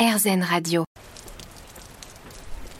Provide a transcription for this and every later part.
RZN Radio.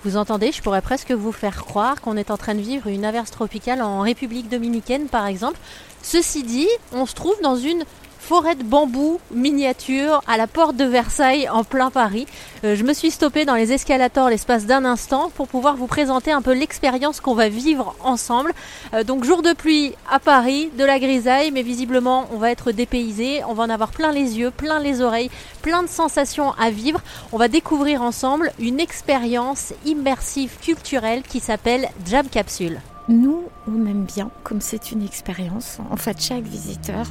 Vous entendez, je pourrais presque vous faire croire qu'on est en train de vivre une averse tropicale en République dominicaine par exemple. Ceci dit, on se trouve dans une forêt de bambou miniature à la porte de Versailles en plein Paris. Euh, je me suis stoppée dans les escalators l'espace d'un instant pour pouvoir vous présenter un peu l'expérience qu'on va vivre ensemble. Euh, donc jour de pluie à Paris, de la grisaille, mais visiblement on va être dépaysé, on va en avoir plein les yeux, plein les oreilles, plein de sensations à vivre. On va découvrir ensemble une expérience immersive culturelle qui s'appelle Jam Capsule. Nous, on aime bien, comme c'est une expérience, en fait chaque visiteur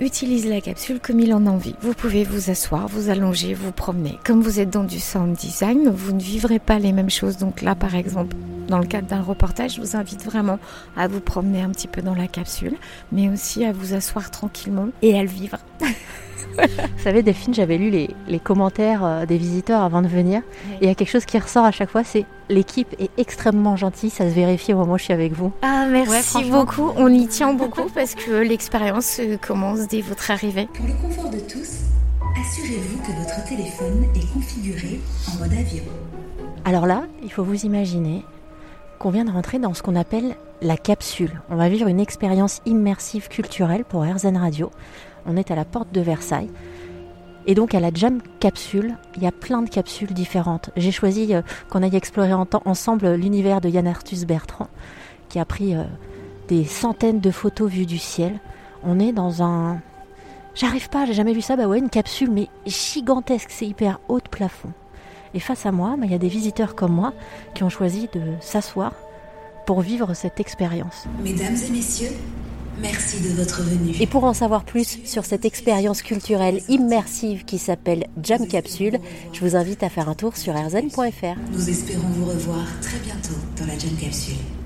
utilise la capsule comme il en a envie. Vous pouvez vous asseoir, vous allonger, vous promener. Comme vous êtes dans du sound design, vous ne vivrez pas les mêmes choses. Donc là, par exemple, dans le cadre d'un reportage, je vous invite vraiment à vous promener un petit peu dans la capsule, mais aussi à vous asseoir tranquillement et à le vivre. Vous savez, Delphine, j'avais lu les, commentaires euh, des visiteurs avant de venir. Et il y a quelque chose qui ressort à chaque fois, c'est l'équipe est extrêmement gentille. Ça se vérifie au moment où je suis avec vous. Ah, merci beaucoup. On y tient beaucoup parce que l'expérience euh, commence dès votre arrivée. Pour le confort de tous, assurez-vous que votre téléphone est configuré en mode avion. Alors là, il faut vous imaginer qu'on vient de rentrer dans ce qu'on appelle la capsule. On va vivre une expérience immersive culturelle pour RZN Radio. On est à la porte de Versailles. Et donc à la Jam Capsule, il y a plein de capsules différentes. J'ai choisi euh, qu'on aille explorer ensemble l'univers de Yann Arthus Bertrand, qui a pris euh, des centaines de photos vues du ciel. On est dans un... J'arrive pas, j'ai jamais vu ça, bah ouais, une capsule, mais gigantesque, c'est hyper haut de plafond. Et face à moi, bah, il y a des visiteurs comme moi qui ont choisi de s'asseoir pour vivre cette expérience. Mesdames et messieurs, merci de votre venue. Et pour en savoir plus sur cette expérience culturelle immersive qui s'appelle Jam Capsule, je vous invite à faire un tour sur rzn.fr. Nous espérons vous revoir très bientôt dans la Jam Capsule.